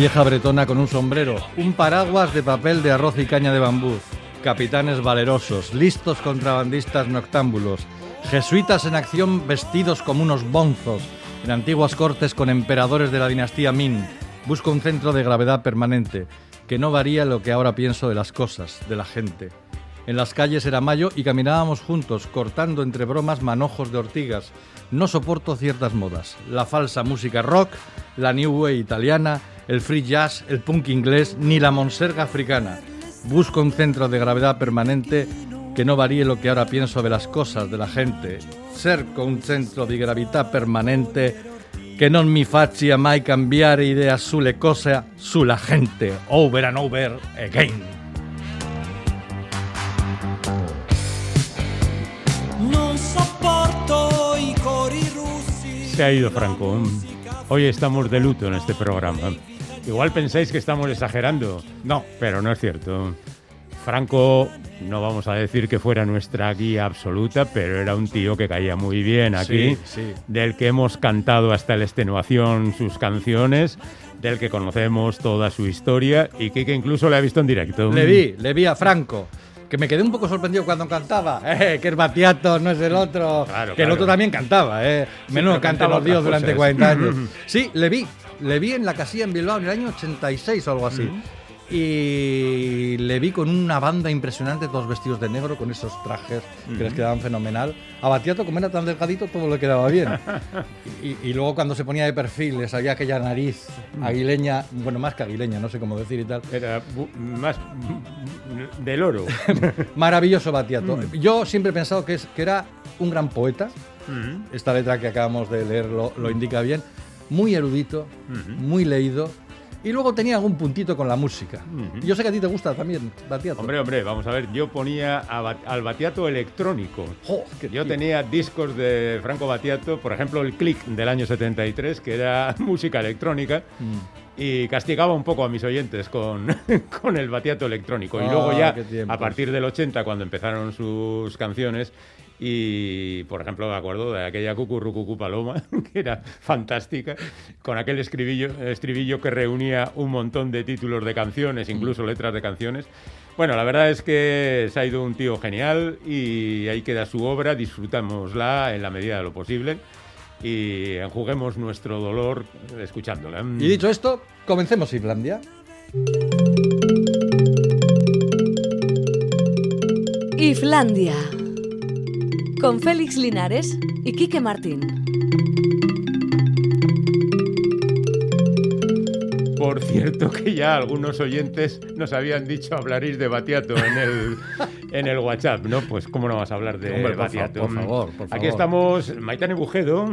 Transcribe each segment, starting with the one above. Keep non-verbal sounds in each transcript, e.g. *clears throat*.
vieja bretona con un sombrero, un paraguas de papel de arroz y caña de bambú, capitanes valerosos, listos contrabandistas noctámbulos, jesuitas en acción vestidos como unos bonzos, en antiguas cortes con emperadores de la dinastía Ming. Busco un centro de gravedad permanente, que no varía lo que ahora pienso de las cosas, de la gente. En las calles era mayo y caminábamos juntos, cortando entre bromas manojos de ortigas. No soporto ciertas modas. La falsa música rock, la new wave italiana, el free jazz, el punk inglés, ni la monserga africana. Busco un centro de gravedad permanente que no varíe lo que ahora pienso de las cosas, de la gente. Cerco un centro di gravità permanente che non mi faccia mai cambiare idea sulle cose, sulla gente. Over and over again. Se ha ido Franco. Hoy estamos de luto en este programa. Igual pensáis que estamos exagerando. No, pero no es cierto. Franco, no vamos a decir que fuera nuestra guía absoluta, pero era un tío que caía muy bien aquí, Sí, sí. del que hemos cantado hasta la extenuación sus canciones, del que conocemos toda su historia y que, que incluso le ha visto en directo. Le vi, le vi a Franco. Que me quedé un poco sorprendido cuando cantaba, *laughs* eh, que es Batiato, no es el otro. Claro, que el claro. otro también cantaba, eh. Pero cante cantaba los dios durante cosas. 40 años. *laughs* Sí, le vi. Le vi en la casilla en Bilbao en el año 86 o algo así. Y le vi con una banda impresionante, todos vestidos de negro, con esos trajes que les quedaban fenomenal. A Batiato, como era tan delgadito, todo le quedaba bien. *laughs* y, y luego cuando se ponía de perfil, le salía aquella nariz aguileña, bueno, más que aguileña, no sé cómo decir y tal. Era más mm, del oro. *laughs* Maravilloso Batiato. Mm. Yo siempre he pensado que, es, que era un gran poeta. Mm. Esta letra que acabamos de leer lo, lo indica bien. Muy erudito, muy leído. Y luego tenía algún puntito con la música. Y Yo sé que a ti te gusta también, Batiato. Hombre, hombre, vamos a ver, yo ponía a al Batiato electrónico. Qué Yo tío. tenía discos de Franco Batiato, por ejemplo, el Click del año 73, que era *laughs* música electrónica, Mm. y castigaba un poco a mis oyentes con, *laughs* con el Batiato electrónico. y Ah, luego ya, qué tiempos. a partir del 80, cuando empezaron sus canciones, y por ejemplo, me acuerdo de aquella Cucurrucucu Paloma, *laughs* que era fantástica, con aquel estribillo, estribillo que reunía un montón de títulos de canciones, incluso letras de canciones. Bueno, la verdad es que se ha ido un tío genial y ahí queda su obra, disfrutámosla en la medida de lo posible y enjuguemos nuestro dolor escuchándola. Y dicho esto, comencemos Islandia. Islandia. Con Félix Linares y Quique Martín. Por cierto que ya algunos oyentes nos habían dicho hablaréis de Batiato en el, *laughs* en el WhatsApp, ¿no? Pues cómo no vas a hablar de Hombre, Batiato. por favor, por Aquí favor. estamos Maitane Bujedo,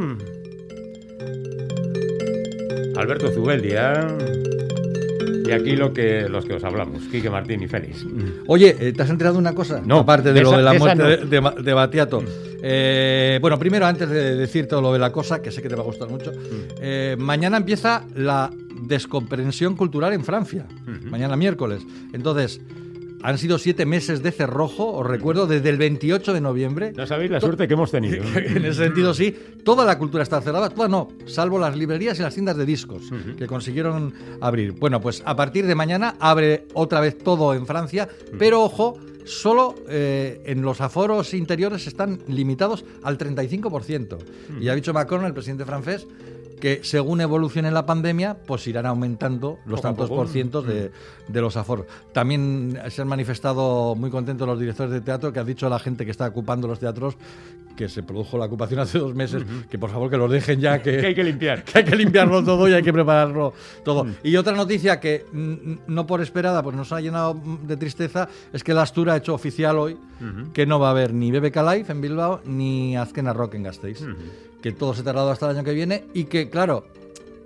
Alberto Zubeldia y aquí lo que, los que os hablamos, Quique Martín y Félix. Oye, eh, ¿te has enterado de una cosa? No, Aparte de lo de la muerte no. de, de Ma- de Batiato. Eh, bueno, primero, antes de decir todo lo de la cosa, que sé que te va a gustar mucho, eh, mañana empieza la descomprensión cultural en Francia. Mañana miércoles. Entonces, han sido siete meses de cerrojo, os recuerdo, desde el 28 de noviembre. No sabéis la suerte que hemos tenido. *laughs* En ese sentido, sí. Toda la cultura está cerrada, toda no, salvo las librerías y las tiendas de discos que consiguieron abrir. Bueno, pues a partir de mañana abre otra vez todo en Francia, pero ojo, solo eh, en los aforos interiores están limitados al 35%. Y ha dicho Macron, el presidente francés, que según evolucione la pandemia, pues irán aumentando los tantos por cientos de, de los aforos. También se han manifestado muy contentos los directores de teatro que han dicho a la gente que está ocupando los teatros que se produjo la ocupación hace dos meses, que por favor que los dejen ya, que, *laughs* Que hay que limpiar. *laughs* que hay que limpiarlo todo y hay que prepararlo todo. Y otra noticia que mm, no por esperada, pues nos ha llenado mm, de tristeza, es que la Astura ha hecho oficial hoy que no va a haber ni BBK Live en Bilbao ni Azkena Rock en Gasteiz. Que todo se ha tardado hasta el año que viene y que, claro,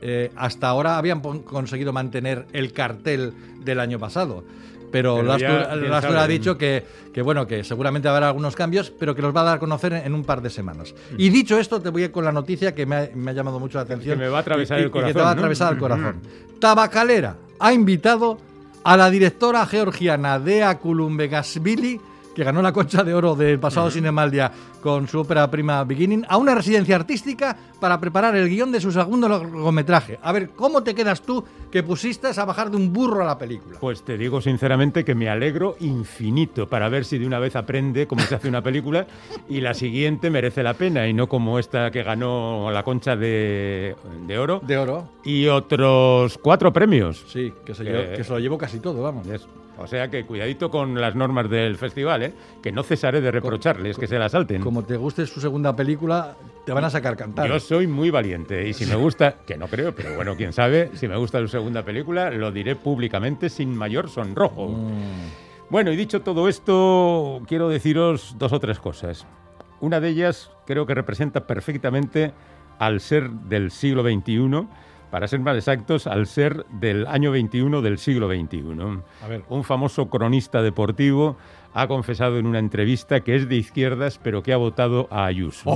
eh, hasta ahora habían conseguido mantener el cartel del año pasado. Pero, Pero la ya, Astura, quién la Astura ha dicho que, que, bueno, que seguramente habrá algunos cambios, pero que los va a dar a conocer en, en un par de semanas. Y dicho esto, te voy con la noticia que me ha, me ha llamado mucho la atención. me va a atravesar y- el y que te corazón, va a ¿no? atravesar el corazón. Tabacalera ha invitado a la directora georgiana Dea Kulumbegasvili, que ganó la concha de oro del pasado Cinemaldia con su ópera prima Beginning, a una residencia artística para preparar el guion de su segundo largometraje. A ver, ¿cómo te quedas tú que pusiste a bajar de un burro a la película? Pues te digo sinceramente que me alegro infinito para ver si de una vez aprende cómo se hace una película y la siguiente merece la pena y no como esta que ganó la concha de, de oro De oro. y otros cuatro premios. Sí, que se, Que- llevó- que se lo llevó casi todo, vamos. Es- O sea que cuidadito con las normas del festival, ¿eh? que no cesaré de reprocharles que se las salten. Como te guste su segunda película, te van a sacar cantar. Yo soy muy valiente y si me gusta, que no creo, pero bueno, quién sabe, si me gusta su segunda película, lo diré públicamente sin mayor sonrojo. Mm. Bueno, y dicho todo esto, quiero deciros dos o tres cosas. Una de ellas creo que representa perfectamente al ser del siglo XXI, para ser más exactos, al ser del año 21 del siglo XXI. A ver. Un famoso cronista deportivo ha confesado en una entrevista que es de izquierdas, pero que ha votado a Ayuso.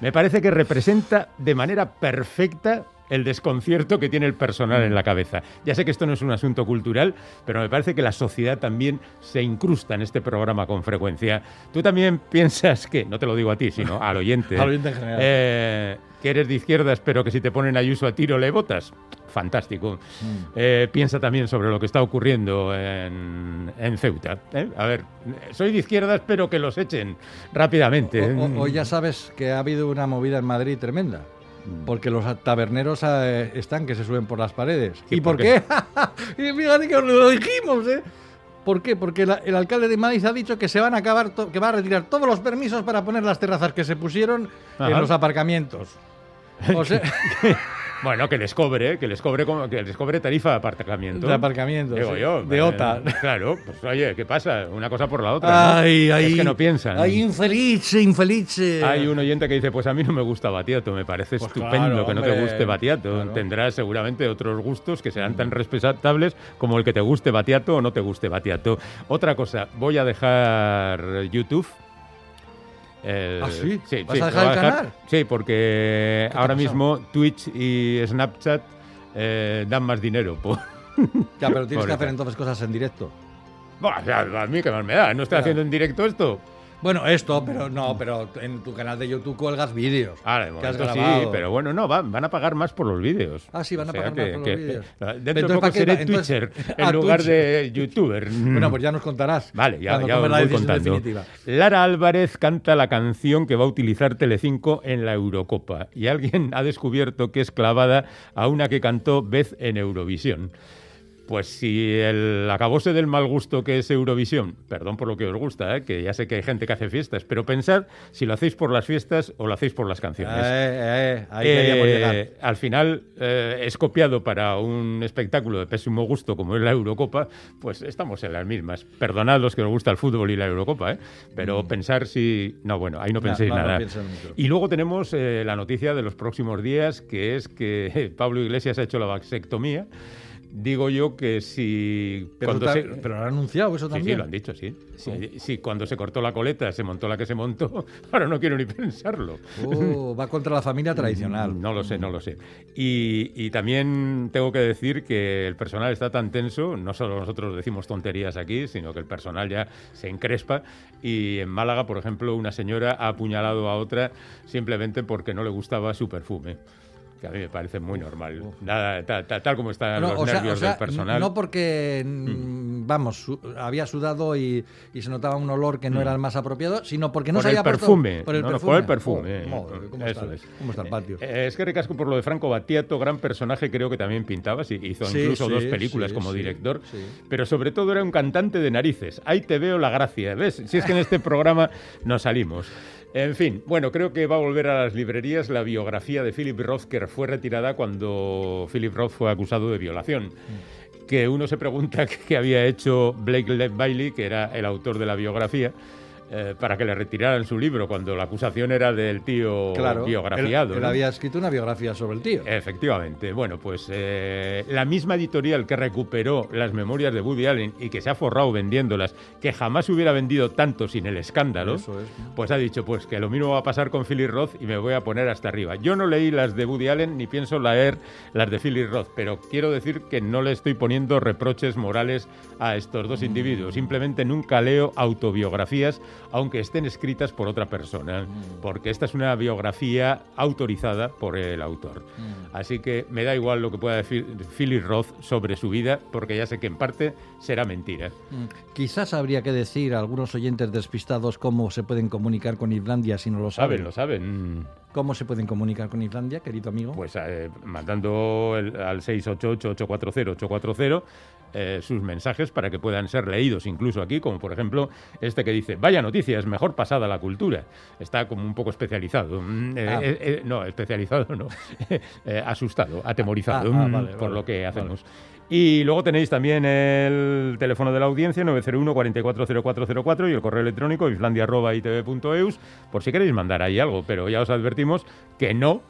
Me parece que representa de manera perfecta el desconcierto que tiene el personal en la cabeza. Ya sé que esto no es un asunto cultural, pero me parece que la sociedad también se incrusta en este programa con frecuencia. Tú también *laughs* piensas que, no te lo digo a ti, sino al oyente, Al oyente en general. eh, que eres de izquierdas, pero que si te ponen Ayuso a tiro le votas. Fantástico. Mm. Eh, piensa también sobre lo que está ocurriendo en, en Ceuta. ¿eh? A ver, soy de izquierdas, pero que los echen rápidamente. O ya sabes que ha habido una movida en Madrid tremenda. Porque los taberneros eh, están que se suben por las paredes. ¿Y por ¿por qué? *laughs* y fíjate que os lo dijimos, ¿eh? ¿Por qué? Porque la- el alcalde de Madrid ha dicho que se van a acabar, to- que va a retirar todos los permisos para poner las terrazas que se pusieron en Ajá. los aparcamientos. *laughs* O sea, *laughs* Bueno, que les cobre, que les cobre, como- que les cobre tarifa de aparcamiento. De aparcamiento, Digo sí. yo. De OTA. *laughs* Claro, pues oye, ¿qué pasa? Una cosa por la otra. ¿no? ay, ay, Es que no piensan. Ay, infeliz, infeliz. Hay un oyente que dice, pues a mí no me gusta Batiato, me parece Pues estupendo claro, que no te guste Batiato. claro. Tendrás seguramente otros gustos que serán tan respetables como el que te guste Batiato o no te guste Batiato. Otra cosa, voy a dejar YouTube. Eh, ¿Ah, sí? Sí, ¿Vas sí, a dejar el canal? Sí, porque ahora mismo Twitch y Snapchat eh, dan más dinero. por- Ya, pero tienes *laughs* que hacer entonces cosas en directo. Ya, a mí qué más me da, no estoy haciendo en directo esto. Bueno, esto, pero no, pero en tu canal de YouTube cuelgas vídeos. Ahora, de que has momento sí, pero bueno, no, van, van a pagar más por los vídeos. Ah, sí, van a O pagar que- más por que- los vídeos. Dentro Entonces, de poco seré Entonces- Twitcher *laughs* Ah, en lugar de YouTuber. *laughs* Bueno, pues ya nos contarás. Vale, ya, ya os la voy contando. definitiva. Lara Álvarez canta la canción que va a utilizar Telecinco en la Eurocopa y alguien ha descubierto que es clavada a una que cantó Beth en Eurovisión. Pues si el acabose del mal gusto que es Eurovisión, perdón por lo que os gusta, ¿eh? que ya sé que hay gente que hace fiestas, pero pensad si lo hacéis por las fiestas o lo hacéis por las canciones. Eh, eh, ahí Eh, llegar. al final eh, es copiado para un espectáculo de pésimo gusto como es la Eurocopa, pues estamos en las mismas. Perdonad los que os gusta el fútbol y la Eurocopa, ¿eh? pero pensar si... No, bueno, ahí no penséis no, no nada. y luego tenemos la noticia de los próximos días, que es que *laughs* Pablo Iglesias ha hecho la vasectomía. Digo yo que si... Pero, cuando ta- se- pero lo han anunciado eso Sí, también. sí, lo han dicho, sí. Sí, sí, cuando se cortó la coleta se montó la que se montó. *laughs* Ahora no quiero ni pensarlo. Oh, va contra la familia tradicional. No lo sé, no lo sé. Y, y también tengo que decir que el personal está tan tenso, no solo nosotros decimos tonterías aquí, sino que el personal ya se encrespa. Y en Málaga, por ejemplo, una señora ha apuñalado a otra simplemente porque no le gustaba su perfume. Que a mí me parece muy normal. Nada, tal como están los nervios del personal. No porque, mm, vamos, había sudado y, se notaba un olor que no mm. era el más apropiado, sino porque no por se había perfume. por el no, perfume. por el perfume. Oh, ¿cómo, está, es. ¿Cómo, está, el patio? Eh, es que recasco por lo de Franco Battiato, gran personaje, creo que también pintaba, hizo incluso dos películas como director, pero sobre todo era un cantante de narices. Ahí te veo la gracia, ¿ves? Si es que en este programa nos salimos. En fin, bueno, creo que va a volver a las librerías la biografía de Philip Roth, que fue retirada cuando Philip Roth fue acusado de violación. Que uno se pregunta *laughs* qué había hecho Blake Lively, que era el autor de la biografía, eh, para que le retiraran su libro cuando la acusación era del tío biografiado. Él, había escrito una biografía sobre el tío. Efectivamente. Bueno, pues eh, la misma editorial que recuperó las memorias de Woody Allen y que se ha forrado vendiéndolas, que jamás hubiera vendido tanto sin el escándalo, pues ha dicho pues que lo mismo va a pasar con Philip Roth y me voy a poner hasta arriba. Yo no leí las de Woody Allen ni pienso leer las de Philip Roth, pero quiero decir que no le estoy poniendo reproches morales a estos dos mm. individuos. Simplemente nunca leo autobiografías aunque estén escritas por otra persona, mm. porque esta es una biografía autorizada por el autor. Mm. Así que me da igual lo que pueda decir Philip Roth sobre su vida, porque ya sé que en parte será mentira. Mm. Quizás habría que decir a algunos oyentes despistados cómo se pueden comunicar con Islandia si no lo saben. Saben, lo saben. ¿Cómo se pueden comunicar con Islandia, querido amigo? Pues eh, mandando al 688-840-840 eh, sus mensajes para que puedan ser leídos incluso aquí, como por ejemplo este que dice, vaya noticias, mejor pasada la cultura. Está como un poco especializado. Mm, eh, ah. eh, no, especializado no. *laughs* asustado, atemorizado ah, ah, mm, por lo que hacemos. Y luego tenéis también el teléfono de la audiencia, 901 440404 y el correo electrónico islandia.itv.eus, por si queréis mandar ahí algo, pero ya os advertimos que no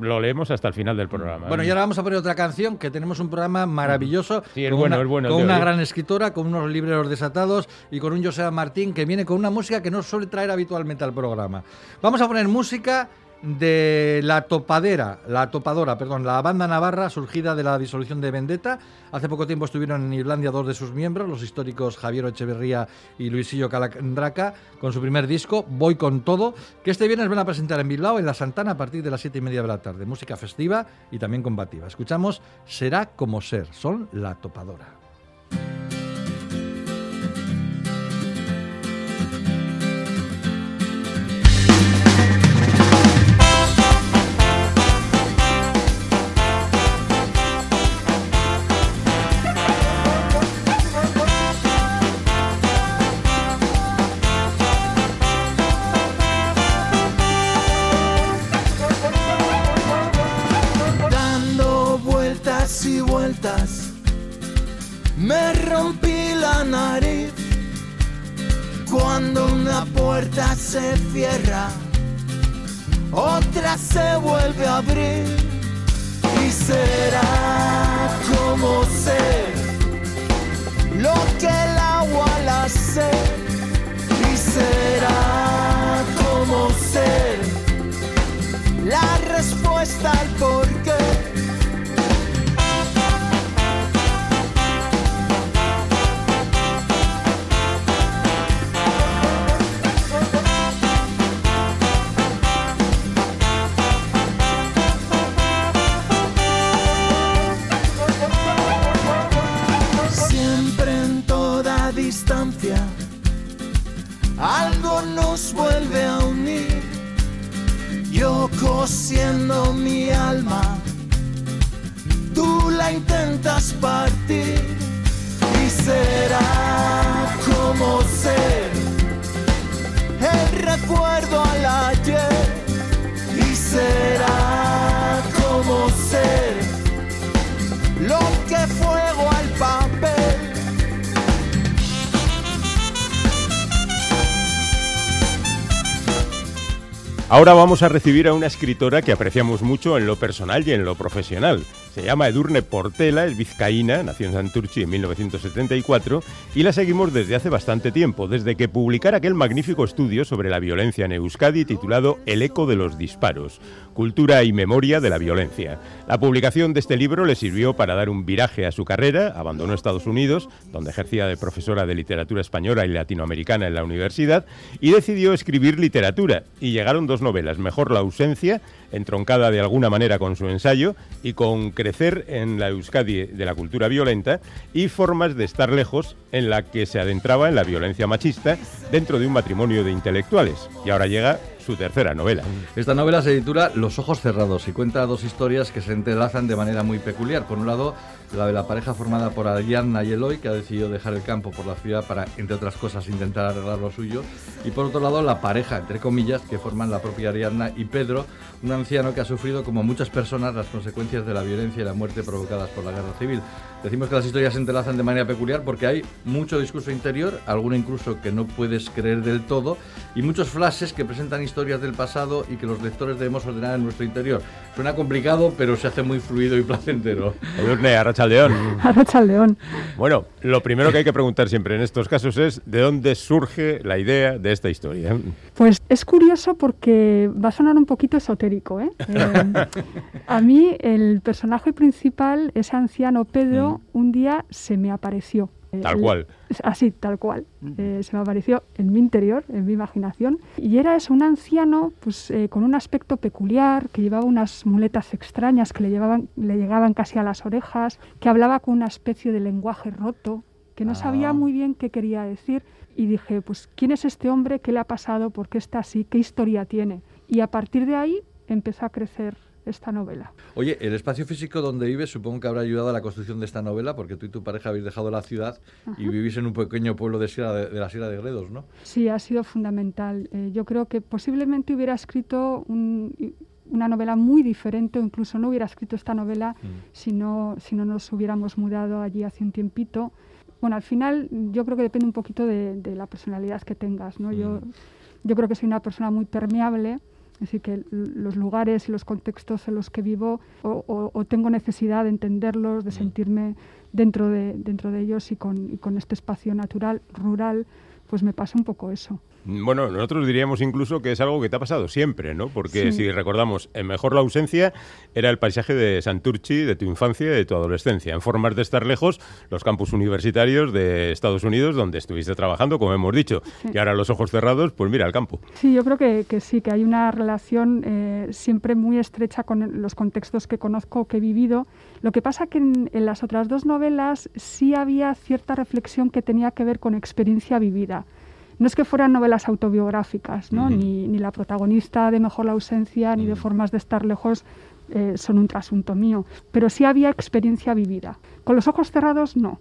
lo leemos hasta el final del programa. Bueno, y ahora vamos a poner otra canción, que tenemos un programa maravilloso. Sí, es bueno, es bueno. Con una gran escritora, con unos libreros desatados y con un José Martín que viene con una música que no suele traer habitualmente al programa. Vamos a poner música de La Topadera, La Topadora, perdón, la banda navarra surgida de la disolución de Vendetta. Hace poco tiempo estuvieron en Irlanda dos de sus miembros, los históricos Javier Echeverría y Luisillo Calandraca, con su primer disco, Voy con todo, que este viernes van a presentar en Bilbao, en La Santana, a partir de las siete y media de la tarde. Música festiva y también combativa. Escuchamos Será como ser, son La Topadora. Cuando una puerta se cierra, otra se vuelve a abrir y será Ahora vamos a recibir a una escritora que apreciamos mucho en lo personal y en lo profesional. Se llama Edurne Portela, es vizcaína, nació en Santurchi en 1974 y la seguimos desde hace bastante tiempo, desde que publicara aquel magnífico estudio sobre la violencia en Euskadi titulado El eco de los disparos, cultura y memoria de la violencia. La publicación de este libro le sirvió para dar un viraje a su carrera, abandonó Estados Unidos, donde ejercía de profesora de literatura española y latinoamericana en la universidad, y decidió escribir literatura, y llegaron dos Mejor la ausencia entroncada de alguna manera con su ensayo y con crecer en la Euskadi de la cultura violenta y formas de estar lejos en la que se adentraba en la violencia machista dentro de un matrimonio de intelectuales. Y ahora llega su tercera novela. Esta novela se titula Los ojos cerrados y cuenta dos historias que se entrelazan de manera muy peculiar. Por un lado, la de la pareja formada por Ariadna y Eloy, que ha decidido dejar el campo por la ciudad para, entre otras cosas, intentar arreglar lo suyo. Y por otro lado, la pareja, entre comillas, que forman la propia Ariadna y Pedro, un anciano que ha sufrido, como muchas personas, las consecuencias de la violencia y la muerte provocadas por la guerra civil. Decimos que las historias se entrelazan de manera peculiar porque hay mucho discurso interior, alguno incluso que no puedes creer del todo, y muchos flashes que presentan historias del pasado y que los lectores debemos ordenar en nuestro interior. Suena complicado, pero se hace muy fluido y *laughs* placentero. Edurne, Arrachaldeón. *laughs* Arrachaldeón. Bueno, lo primero que hay que preguntar siempre en estos casos es ¿de dónde surge la idea de esta historia? Pues es curioso porque va a sonar un poquito esotérico. ¿eh? *laughs* Eh, a mí el personaje principal, ese anciano Pedro, un día se me apareció. Tal El- cual. Así, tal cual. Eh, se me apareció en mi interior, en mi imaginación. Y era eso, un anciano pues, eh, con un aspecto peculiar, que llevaba unas muletas extrañas que le, llevaban, le llegaban casi a las orejas, que hablaba con una especie de lenguaje roto, que no Ah. sabía muy bien qué quería decir. Y dije, pues, ¿quién es este hombre? ¿Qué le ha pasado? ¿Por qué está así? ¿Qué historia tiene? Y a partir de ahí empezó a crecer esta novela. Oye, el espacio físico donde vives supongo que habrá ayudado a la construcción de esta novela, porque tú y tu pareja habéis dejado la ciudad y vivís en un pequeño pueblo de, Sierra de, de la Sierra de Gredos, ¿no? Sí, ha sido fundamental. Eh, yo creo que posiblemente hubiera escrito un- una novela muy diferente o incluso no hubiera escrito esta novela si, no, si no nos hubiéramos mudado allí hace un tiempito. Bueno, al final yo creo que depende un poquito de, de la personalidad que tengas. ¿no? Yo, yo creo que soy una persona muy permeable, es decir, que los lugares y los contextos en los que vivo o, o- o tengo necesidad de entenderlos, de sentirme dentro de, dentro de ellos y con, y con este espacio natural, rural, pues me pasa un poco eso. Bueno, nosotros diríamos incluso que es algo que te ha pasado siempre, ¿no? Porque Sí. si recordamos, en Mejor la ausencia era el paisaje de Santurchi, de tu infancia y de tu adolescencia. En formas de estar lejos, los campus universitarios de Estados Unidos, donde estuviste trabajando, como hemos dicho. Y ahora los ojos cerrados, pues mira, el campo. Sí, yo creo que, que sí, que hay una relación eh, siempre muy estrecha con los contextos que conozco, que he vivido. Lo que pasa que en, en las otras dos novelas sí había cierta reflexión que tenía que ver con experiencia vivida. No es que fueran novelas autobiográficas, ¿no? ni, ni la protagonista de Mejor la ausencia, ni de Formas de estar lejos eh, son un trasunto mío, pero sí había experiencia vivida. Con los ojos cerrados, no.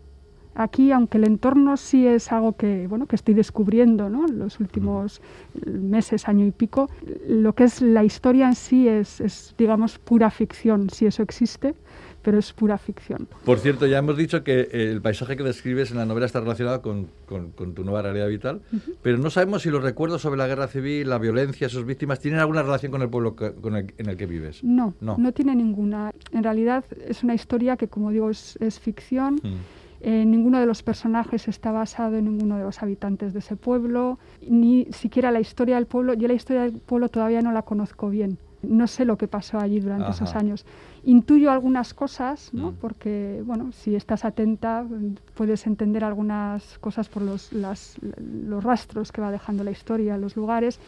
Aquí, aunque el entorno sí es algo que, bueno, que estoy descubriendo ¿no? en los últimos meses, año y pico, lo que es la historia en sí es, es, digamos, pura ficción, si eso existe, pero es pura ficción. Por cierto, ya hemos dicho que el paisaje que describes en la novela está relacionado con, con- con tu nueva realidad vital, pero no sabemos si los recuerdos sobre la guerra civil, la violencia, sus víctimas, tienen alguna relación con el pueblo que- con el- en el que vives. No, No. no, tiene ninguna. En realidad es una historia que, como digo, es, es ficción. Mm. Eh, ninguno de los personajes está basado en ninguno de los habitantes de ese pueblo, ni siquiera la historia del pueblo. Yo la historia del pueblo todavía no la conozco bien. No sé lo que pasó allí durante Ajá. esos años. Intuyo algunas cosas, ¿no? Mm. porque bueno, si estás atenta mm, puedes entender algunas cosas por los, las- los rastros que va dejando la historia, los lugares.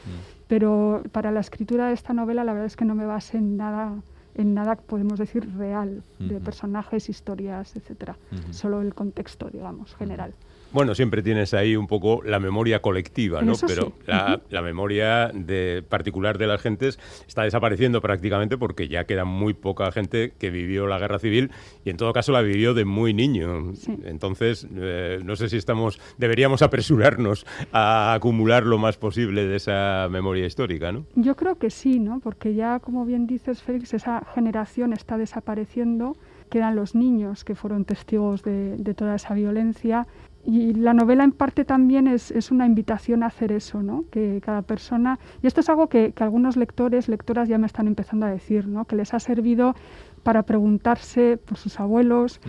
Pero para la escritura de esta novela la verdad es que no me basé en nada en nada podemos decir real de personajes, historias, etcétera. Solo el contexto, digamos, general. Bueno, siempre tienes ahí un poco la memoria colectiva, ¿no? Eso sí. Pero la, la memoria de, particular de las gentes está desapareciendo prácticamente porque ya queda muy poca gente que vivió la guerra civil y en todo caso la vivió de muy niño. Sí. Entonces, eh, no sé si estamos, deberíamos apresurarnos a acumular lo más posible de esa memoria histórica, ¿no? Yo creo que sí, ¿no? Porque ya, como bien dices, Félix, esa generación está desapareciendo. Quedan los niños que fueron testigos de, de toda esa violencia. Y la novela, en parte, también es, es una invitación a hacer eso, ¿no? Que cada persona. Y esto es algo que, que algunos lectores, lectoras ya me están empezando a decir, ¿no? Que les ha servido para preguntarse por sus abuelos,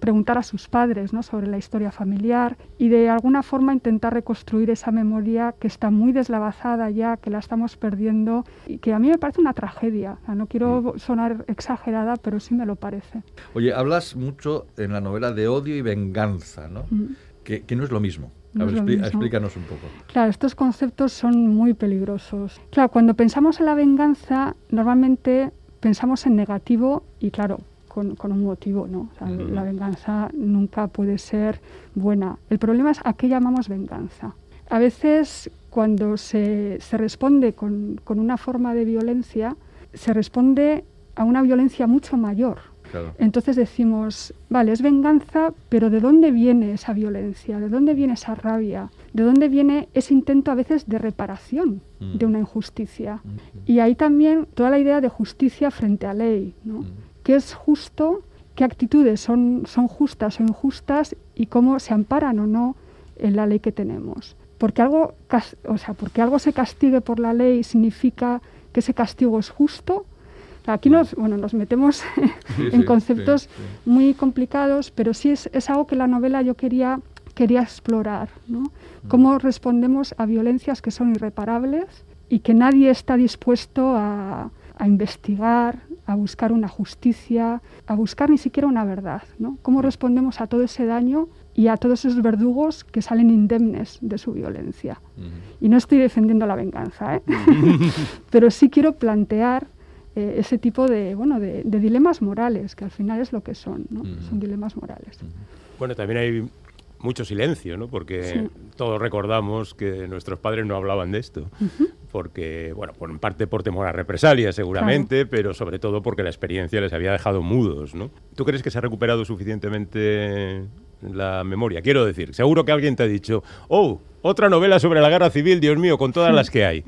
preguntar a sus padres ¿no? sobre la historia familiar y de alguna forma intentar reconstruir esa memoria que está muy deslavazada ya, que la estamos perdiendo y que a mí me parece una tragedia. O sea, no quiero sonar exagerada, pero sí me lo parece. Oye, hablas mucho en la novela de odio y venganza, ¿no? Mm. Que, que no es lo mismo. no A ver, mismo. explícanos un poco. Claro, estos conceptos son muy peligrosos. Claro, cuando pensamos en la venganza, normalmente pensamos en negativo y claro, con, con un motivo, ¿no? O sea, Ujú. La venganza nunca puede ser buena. El problema es a qué llamamos venganza. A veces cuando se, se responde con, con una forma de violencia, se responde a una violencia mucho mayor. Claro. Entonces decimos, vale, es venganza, pero ¿de dónde viene esa violencia? ¿De dónde viene esa rabia? ¿De dónde viene ese intento a veces de reparación Mm. de una injusticia? Y ahí también toda la idea de justicia frente a ley, ¿no? ¿Qué es justo? ¿Qué actitudes son, son justas o injustas? ¿Y cómo se amparan o no en la ley que tenemos? Porque algo, o sea, porque algo se castigue por la ley significa que ese castigo es justo. Aquí nos, bueno, nos metemos *laughs* en sí, conceptos sí, muy complicados, pero sí es, es algo que la novela yo quería, quería explorar, ¿no? Mm. Cómo respondemos a violencias que son irreparables y que nadie está dispuesto a, a investigar, a buscar una justicia, a buscar ni siquiera una verdad, ¿no? Mm. Cómo respondemos a todo ese daño y a todos esos verdugos que salen indemnes de su violencia. Y no estoy defendiendo la venganza, ¿eh? *laughs* pero sí quiero plantear eh, ese tipo de, bueno, de, de dilemas morales, que al final es lo que son, ¿no? son dilemas morales. Bueno, también hay mucho silencio, ¿no? Porque Sí. todos recordamos que nuestros padres no hablaban de esto. Porque, bueno, por en parte por temor a represalias, seguramente, pero sobre todo porque la experiencia les había dejado mudos, ¿no? ¿Tú crees que se ha recuperado suficientemente la memoria? Quiero decir, seguro que alguien te ha dicho, oh, otra novela sobre la guerra civil, Dios mío, con todas las que hay.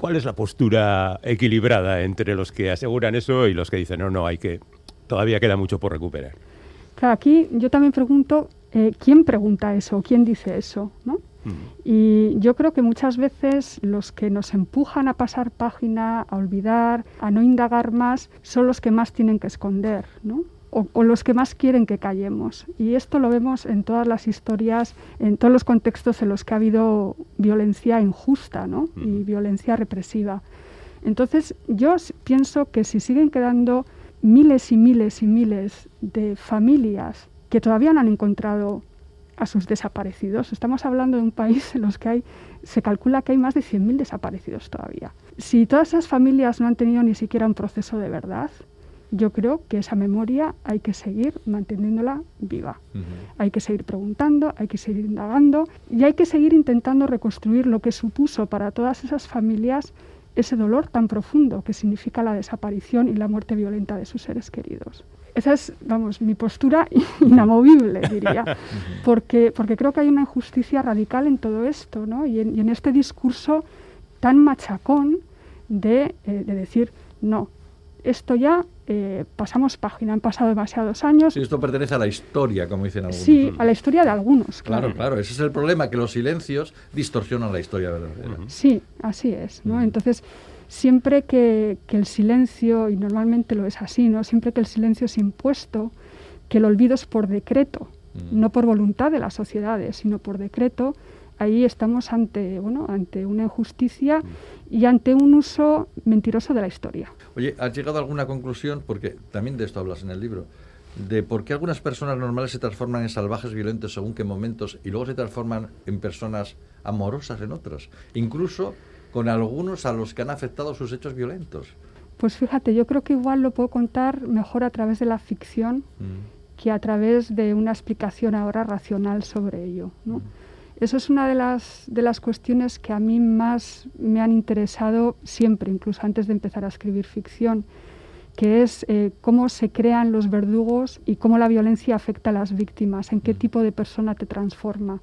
¿Cuál es la postura equilibrada entre los que aseguran eso y los que dicen, no, no, hay que, todavía queda mucho por recuperar? Claro, aquí yo también pregunto, eh, ¿quién pregunta eso? ¿Quién dice eso? ¿no? Y yo creo que muchas veces los que nos empujan a pasar página, a olvidar, a no indagar más, son los que más tienen que esconder, ¿no? O, o los que más quieren que callemos. Y esto lo vemos en todas las historias, en todos los contextos en los que ha habido violencia injusta ¿no? y violencia represiva. Entonces, yo pienso que si siguen quedando miles y miles y miles de familias que todavía no han encontrado a sus desaparecidos. Estamos hablando de un país en los que hay, se calcula que hay más de 100.000 desaparecidos todavía. Si todas esas familias no han tenido ni siquiera un proceso de verdad, yo creo que esa memoria hay que seguir manteniéndola viva. Hay que seguir preguntando, hay que seguir indagando y hay que seguir intentando reconstruir lo que supuso para todas esas familias ese dolor tan profundo que significa la desaparición y la muerte violenta de sus seres queridos. Esa es, vamos, mi postura *laughs* inamovible, diría, porque, porque creo que hay una injusticia radical en todo esto, ¿no? Y en, y en este discurso tan machacón de, eh, de decir, no, esto ya eh, pasamos página, han pasado demasiados años. Sí, esto pertenece a la historia, como dicen algunos. Sí, a la historia de algunos, claro. Claro, claro, ese es el problema, que los silencios distorsionan la historia verdadera. Sí, así es, ¿no? Entonces, siempre que, que el silencio, y normalmente lo es así, ¿no? Siempre que el silencio es impuesto, que el olvido es por decreto, no por voluntad de las sociedades, sino por decreto, ahí estamos ante, bueno, ante una injusticia y ante un uso mentiroso de la historia. Oye, ¿has llegado a alguna conclusión? Porque también de esto hablas en el libro. De por qué algunas personas normales se transforman en salvajes violentos según qué momentos y luego se transforman en personas amorosas en otros. Incluso con algunos a los que han afectado sus hechos violentos. Pues fíjate, yo creo que igual lo puedo contar mejor a través de la ficción que a través de una explicación ahora racional sobre ello. ¿no? Eso es una de las, de las cuestiones que a mí más me han interesado siempre, incluso antes de empezar a escribir ficción, que es eh, cómo se crean los verdugos y cómo la violencia afecta a las víctimas, en qué tipo de persona te transforma.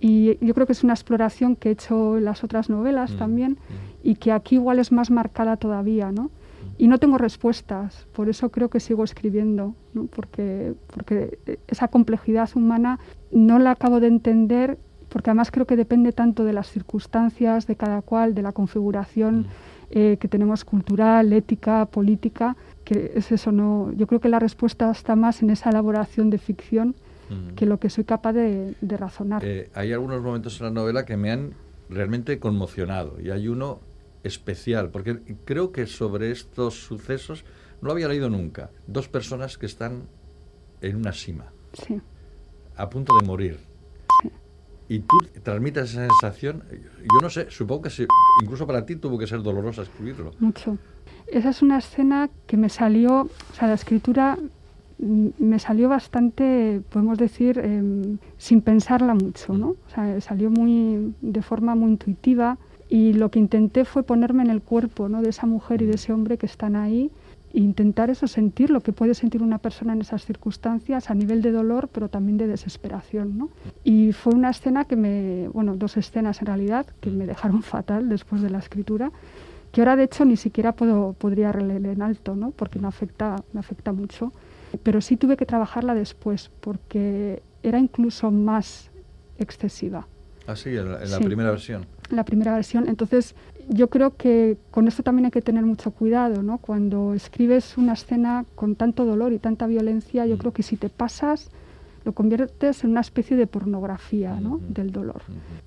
Y yo creo que es una exploración que he hecho en las otras novelas también y que aquí igual es más marcada todavía, ¿no? Y no tengo respuestas, por eso creo que sigo escribiendo, ¿no? porque, porque esa complejidad humana no la acabo de entender, porque además creo que depende tanto de las circunstancias de cada cual, de la configuración eh, que tenemos cultural, ética, política, que es eso, no, yo creo que la respuesta está más en esa elaboración de ficción que lo que soy capaz de, de razonar. Eh, hay algunos momentos en la novela que me han realmente conmocionado y hay uno especial, porque creo que sobre estos sucesos no lo había leído nunca. Dos personas que están en una cima, Sí. a punto de morir. Y tú transmites esa sensación, yo no sé, supongo que incluso para ti tuvo que ser dolorosa escribirlo. mucho. Esa es una escena que me salió, o sea, la escritura mm, me salió bastante, podemos decir, em, sin pensarla mucho, ¿no? O sea, salió muy, de forma muy intuitiva y lo que intenté fue ponerme en el cuerpo, ¿no? De esa mujer y de ese hombre que están ahí intentar eso, sentir lo que puede sentir una persona en esas circunstancias a nivel de dolor, pero también de desesperación, ¿no? Y fue una escena que me, bueno, dos escenas en realidad, que me dejaron fatal después de la escritura, que ahora de hecho ni siquiera puedo, podría releer en alto, ¿no? porque me afecta, me afecta mucho. Pero sí tuve que trabajarla después, porque era incluso más excesiva en la, en la Sí. primera versión. la primera versión. Entonces, yo creo que con esto también hay que tener mucho cuidado, ¿no? Cuando escribes una escena con tanto dolor y tanta violencia, yo Mm. creo que si te pasas, lo conviertes en una especie de pornografía, ¿no? Del dolor.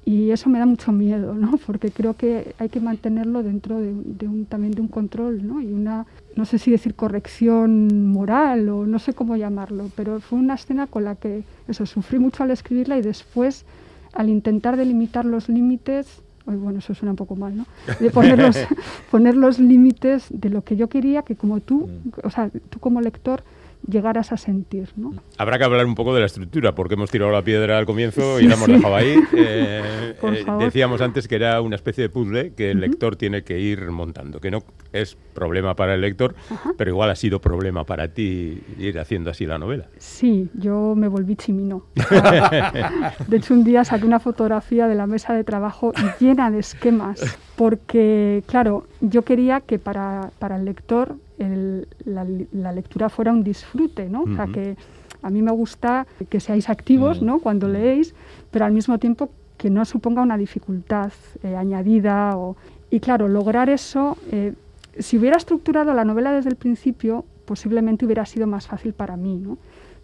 Y eso me da mucho miedo, ¿no? *laughs* Porque creo que hay que mantenerlo dentro de, de un, también de un control, ¿no? Y una, no sé si decir corrección moral o no sé cómo llamarlo, pero fue una escena con la que, eso, sufrí mucho al escribirla y después, al intentar delimitar los límites, bueno, eso suena un poco mal, ¿no? De poner los, *laughs* poner los límites de lo que yo quería que como tú, Mm. o sea, tú como lector, llegaras a sentir, ¿no? Habrá que hablar un poco de la estructura, porque hemos tirado la piedra al comienzo y la hemos dejado ahí. *laughs* Eh, eh, decíamos antes que era una especie de puzzle que el lector tiene que ir montando, que no es problema para el lector, pero igual ha sido problema para ti ir haciendo así la novela. Sí, yo me volví chimino. *laughs* De hecho, un día saqué una fotografía de la mesa de trabajo llena de esquemas, porque, claro, yo quería que para, para el lector el- la, la lectura fuera un disfrute, ¿no? O sea, que a mí me gusta que seáis activos, Mm. ¿no? Cuando leéis, pero al mismo tiempo que no suponga una dificultad eh, añadida. O... Y claro, lograr eso, eh, si hubiera estructurado la novela desde el principio, posiblemente hubiera sido más fácil para mí, ¿no?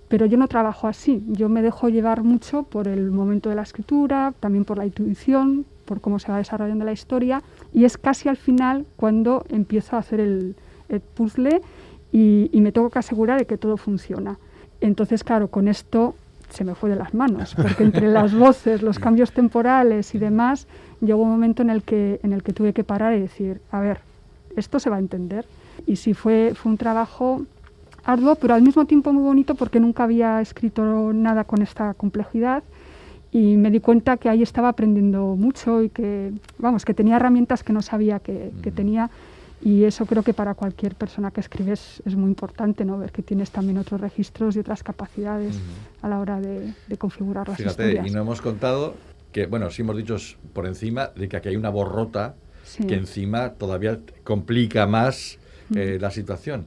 Pero yo no trabajo así, yo me dejo llevar mucho por el momento de la escritura, también por la intuición, por cómo se va desarrollando la historia, y es casi al final cuando empiezo a hacer el, el puzzle y, y me tengo que asegurar de que todo funciona. Entonces, claro, con esto se me fue de las manos, porque entre las *laughs* voces, los cambios temporales y demás, llegó un momento en el que, en el que tuve que parar y decir, a ver, esto se va a entender. Y sí fue, fue un trabajo arduo, pero al mismo tiempo muy bonito porque nunca había escrito nada con esta complejidad y me di cuenta que ahí estaba aprendiendo mucho y que, vamos, que tenía herramientas que no sabía que, que tenía y eso creo que para cualquier persona que escribe es, muy importante, ¿no? Ver que tienes también otros registros y otras capacidades a la hora de, de configurar las Fíjate, historias. y no hemos contado que, bueno, sí hemos dicho por encima de que aquí hay una borrota Sí. que encima todavía complica más eh, la situación.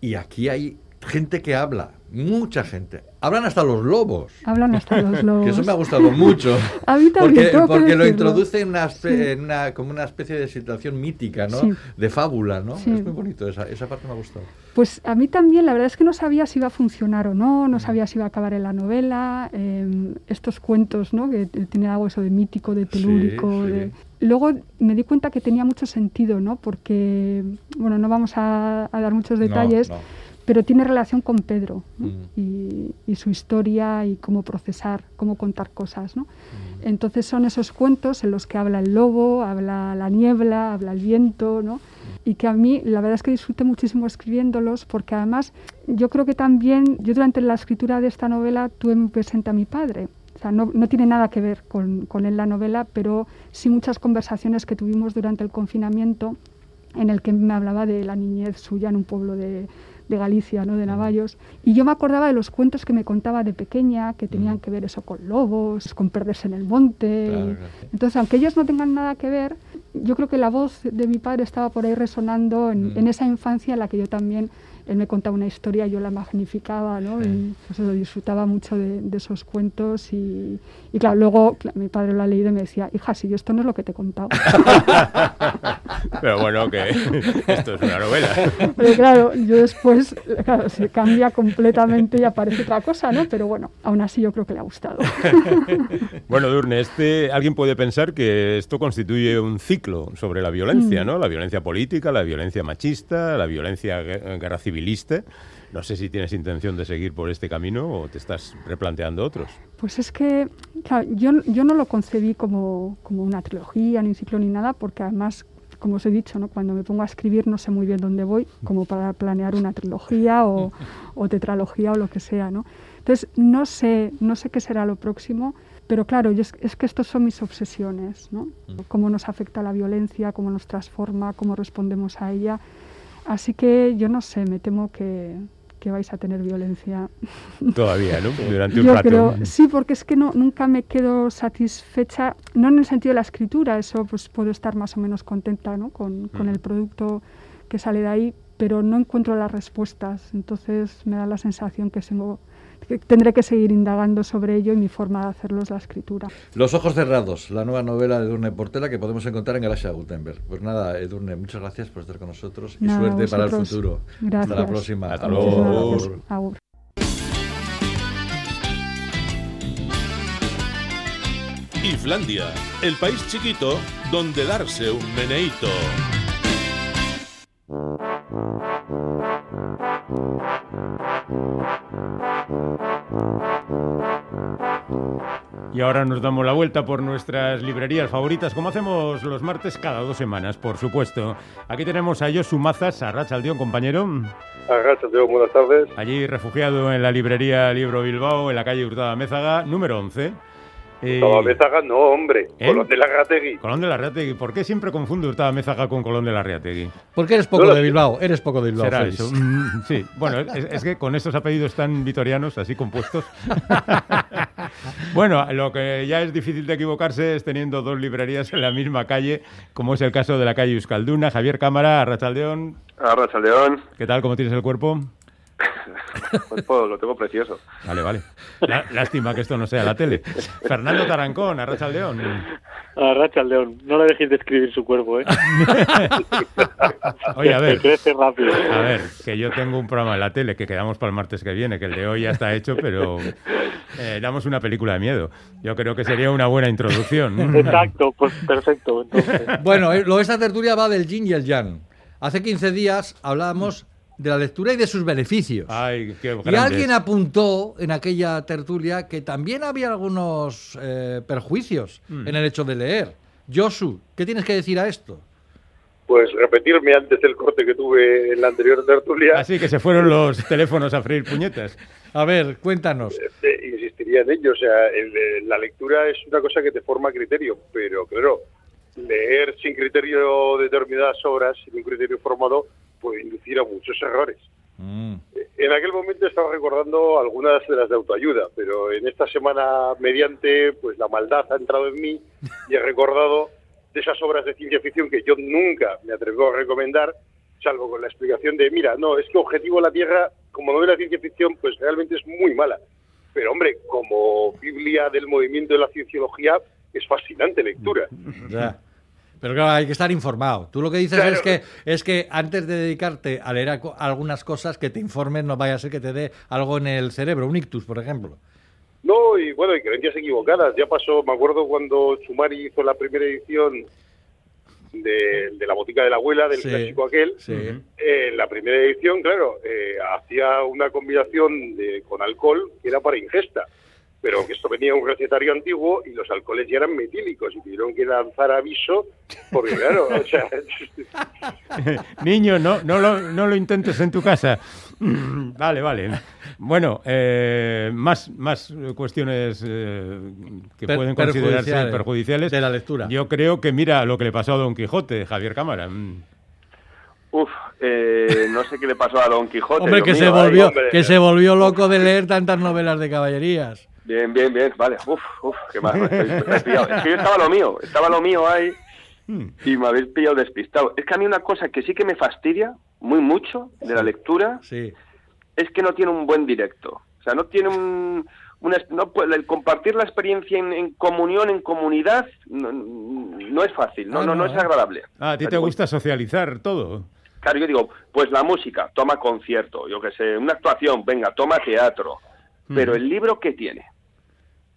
Y aquí hay gente que habla, mucha gente. Hablan hasta los lobos. Hablan hasta los *laughs* lobos. Que eso me ha gustado mucho. *laughs* A mí también, Porque, porque lo introduce en una, espe- Sí. en una- como una especie de situación mítica, ¿no? Sí. De fábula, ¿no? Sí. Es muy bonito, esa, esa parte me ha gustado. Pues a mí también, la verdad es que no sabía si iba a funcionar o no, Mm. no sabía si iba a acabar en la novela, eh, estos cuentos, ¿no? Que t- tienen algo eso de mítico, de telúrico. de- Luego me di cuenta que tenía mucho sentido, ¿no? Porque, bueno, no vamos a, a dar muchos No, detalles, no. Pero tiene relación con Pedro ¿no? Mm. y, y su historia y cómo procesar, cómo contar cosas, ¿no? Mm. Entonces son esos cuentos en los que habla el lobo, habla la niebla, habla el viento, ¿no? Y que a mí la verdad es que disfruté muchísimo escribiéndolos porque además yo creo que también, yo durante la escritura de esta novela tuve muy presente a mi padre. O sea, no, no tiene nada que ver con, con él la novela, pero sí muchas conversaciones que tuvimos durante el confinamiento en el que me hablaba de la niñez suya en un pueblo de, de Galicia, ¿no? de Navallos. Y yo me acordaba de los cuentos que me contaba de pequeña, que tenían que ver eso con lobos, con perderse en el monte. Claro, y- claro. Entonces, aunque ellos no tengan nada que ver, yo creo que la voz de mi padre estaba por ahí resonando en, Mm. en esa infancia en la que yo también, él me contaba una historia, yo la magnificaba, ¿no? Y pues eso, disfrutaba mucho de, de esos cuentos y, y claro, luego mi padre lo ha leído y me decía, hija, si yo esto no es lo que te he contado. *laughs* Pero bueno, que esto es una novela. Pero claro, yo después, claro, se cambia completamente y aparece otra cosa, ¿no? Pero bueno, aún así yo creo que le ha gustado. *laughs* Bueno, Durne, este, alguien puede pensar que esto constituye un ciclo sobre la violencia, Mm. ¿no? La violencia política, la violencia machista, la violencia gue- guerra civil civilista. No sé si tienes intención de seguir por este camino o te estás replanteando otros. Pues es que claro, yo, yo no lo concebí como, como una trilogía, ni un ciclo, ni nada, porque además como os he dicho, ¿no? cuando me pongo a escribir no sé muy bien dónde voy, como para planear una trilogía o, *laughs* o tetralogía o lo que sea. ¿no? Entonces, no sé, no sé qué será lo próximo, pero claro, es, es que estos son mis obsesiones, ¿no? Cómo nos afecta la violencia, cómo nos transforma, cómo respondemos a ella. Así que yo no sé, me temo que, que vais a tener violencia. *laughs* Todavía, ¿no? Durante un Yo rato. creo, sí, porque es que no, nunca me quedo satisfecha, no en el sentido de la escritura, eso pues puedo estar más o menos contenta ¿no? con, con el producto que sale de ahí, pero no encuentro las respuestas, entonces me da la sensación que, tengo, tendré que seguir indagando sobre ello y mi forma de hacerlo es la escritura. Los ojos cerrados, la nueva novela de Edurne Portela que podemos encontrar en Galaxia Gutenberg. Pues nada, Edurne, muchas gracias por estar con nosotros y Nada, suerte para el futuro. Gracias. Hasta la próxima. Hasta luego. Agur. Islandia, el país chiquito donde darse un meneíto. Y ahora nos damos la vuelta por nuestras librerías favoritas, como hacemos los martes cada dos semanas, por supuesto. Aquí tenemos a Josu Mazas, a Rachaldeón, compañero. Arrachaldeón, buenas tardes. Allí refugiado en la librería Libro Bilbao, en la calle Hurtada Mézaga, número 11. Eh, no, hombre. ¿Eh? Colón de la Gategui. Colón de la Reategui. ¿Por qué siempre confundo Hurtada Mézaga con Colón de la Reategui? Porque eres poco No de. Bilbao, eres poco de Bilbao. ¿Será Félix. eso? Mm, sí, bueno, es, es que con estos apellidos tan vitorianos, así compuestos. *laughs* bueno, lo que ya es difícil de equivocarse es teniendo dos librerías en la misma calle, como es el caso de la calle Euskalduna. Javier Cámara, Arrachaldeón, Arrachaldeón. ¿qué tal? ¿Cómo tienes el cuerpo? Pues, pues, lo tengo precioso. Vale, vale. Lá- lástima que esto no sea la tele. Fernando Tarancón, Arrachaldeón. A Rachaldeón, no le dejéis de escribir su cuerpo, ¿eh? *laughs* Oye, a Que ver. crece rápido. A ver, que yo tengo un programa en la tele que quedamos para el martes que viene, que el de hoy ya está hecho, pero eh, damos una película de miedo. Yo creo que sería una buena introducción. *laughs* Exacto, pues perfecto. Entonces, Bueno, eh, lo esta tertulia va del yin y el yang. Hace 15 días hablábamos de la lectura y de sus beneficios. Ay, qué y alguien apuntó en aquella tertulia que también había algunos eh, perjuicios Mm. en el hecho de leer. Josu, ¿qué tienes que decir a esto? Pues repetirme antes del corte que tuve en la anterior tertulia. Así que se fueron los teléfonos a freír puñetas. A ver, cuéntanos. eh, insistiría en ello. O sea, el- el- la lectura es una cosa que te forma criterio, pero claro, leer sin criterio determinadas obras, sin un criterio formado, puede inducir a muchos errores. Mm. En aquel momento estaba recordando algunas de las de autoayuda, pero en esta semana mediante, pues la maldad ha entrado en mí *laughs* y he recordado de esas obras de ciencia ficción que yo nunca me atrevo a recomendar, salvo con la explicación de, mira, no, es que Objetivo la Tierra, como novela de ciencia ficción, pues realmente es muy mala. Pero hombre, como Biblia del movimiento de la cienciología, es fascinante lectura. Ya. Pero claro, hay que estar informado. Tú lo que dices Claro. es que es que antes de dedicarte a leer a algunas cosas que te informes, no vaya a ser que te dé algo en el cerebro, un ictus, por ejemplo. No, y bueno, y creencias equivocadas. Ya pasó, me acuerdo cuando Chumari hizo la primera edición de, de La Botica de la Abuela, del Sí, clásico aquel. sí. Eh, en la primera edición, claro, eh, hacía una combinación de, con alcohol que era para ingesta. Pero que esto venía de un recetario antiguo y los alcoholes ya eran metílicos y tuvieron que lanzar aviso porque, claro, o sea, *laughs* Niño, no, no, lo, no lo intentes en tu casa. *clears throat* Vale, vale. Bueno, eh, más, más cuestiones eh, que Per- pueden considerarse perjudiciales perjudiciales. de la lectura. Yo creo que mira lo que le pasó a Don Quijote, Javier Cámara. Mm. Uf, eh, no sé qué le pasó a Don Quijote. Hombre, que se ay, volvió, hombre. que se volvió loco de leer tantas novelas de caballerías. Bien, bien, bien, vale. Uf, uf, qué mal. me habéis- me habéis pillado. Es que yo estaba lo mío, estaba lo mío ahí Hmm. y me habéis pillado despistado. Es que a mí una cosa que sí que me fastidia muy mucho de la lectura Sí. es que no tiene un buen directo. O sea, no tiene un... Una, no, puede- el compartir la experiencia en, en comunión, en comunidad, no, no es fácil, no, Ah, no, no, no es ¿eh? agradable. Ah, a ti te gusta socializar todo. Claro, yo digo, pues la música, toma concierto, yo qué sé, una actuación, venga, toma teatro. Pero el libro, ¿qué tiene?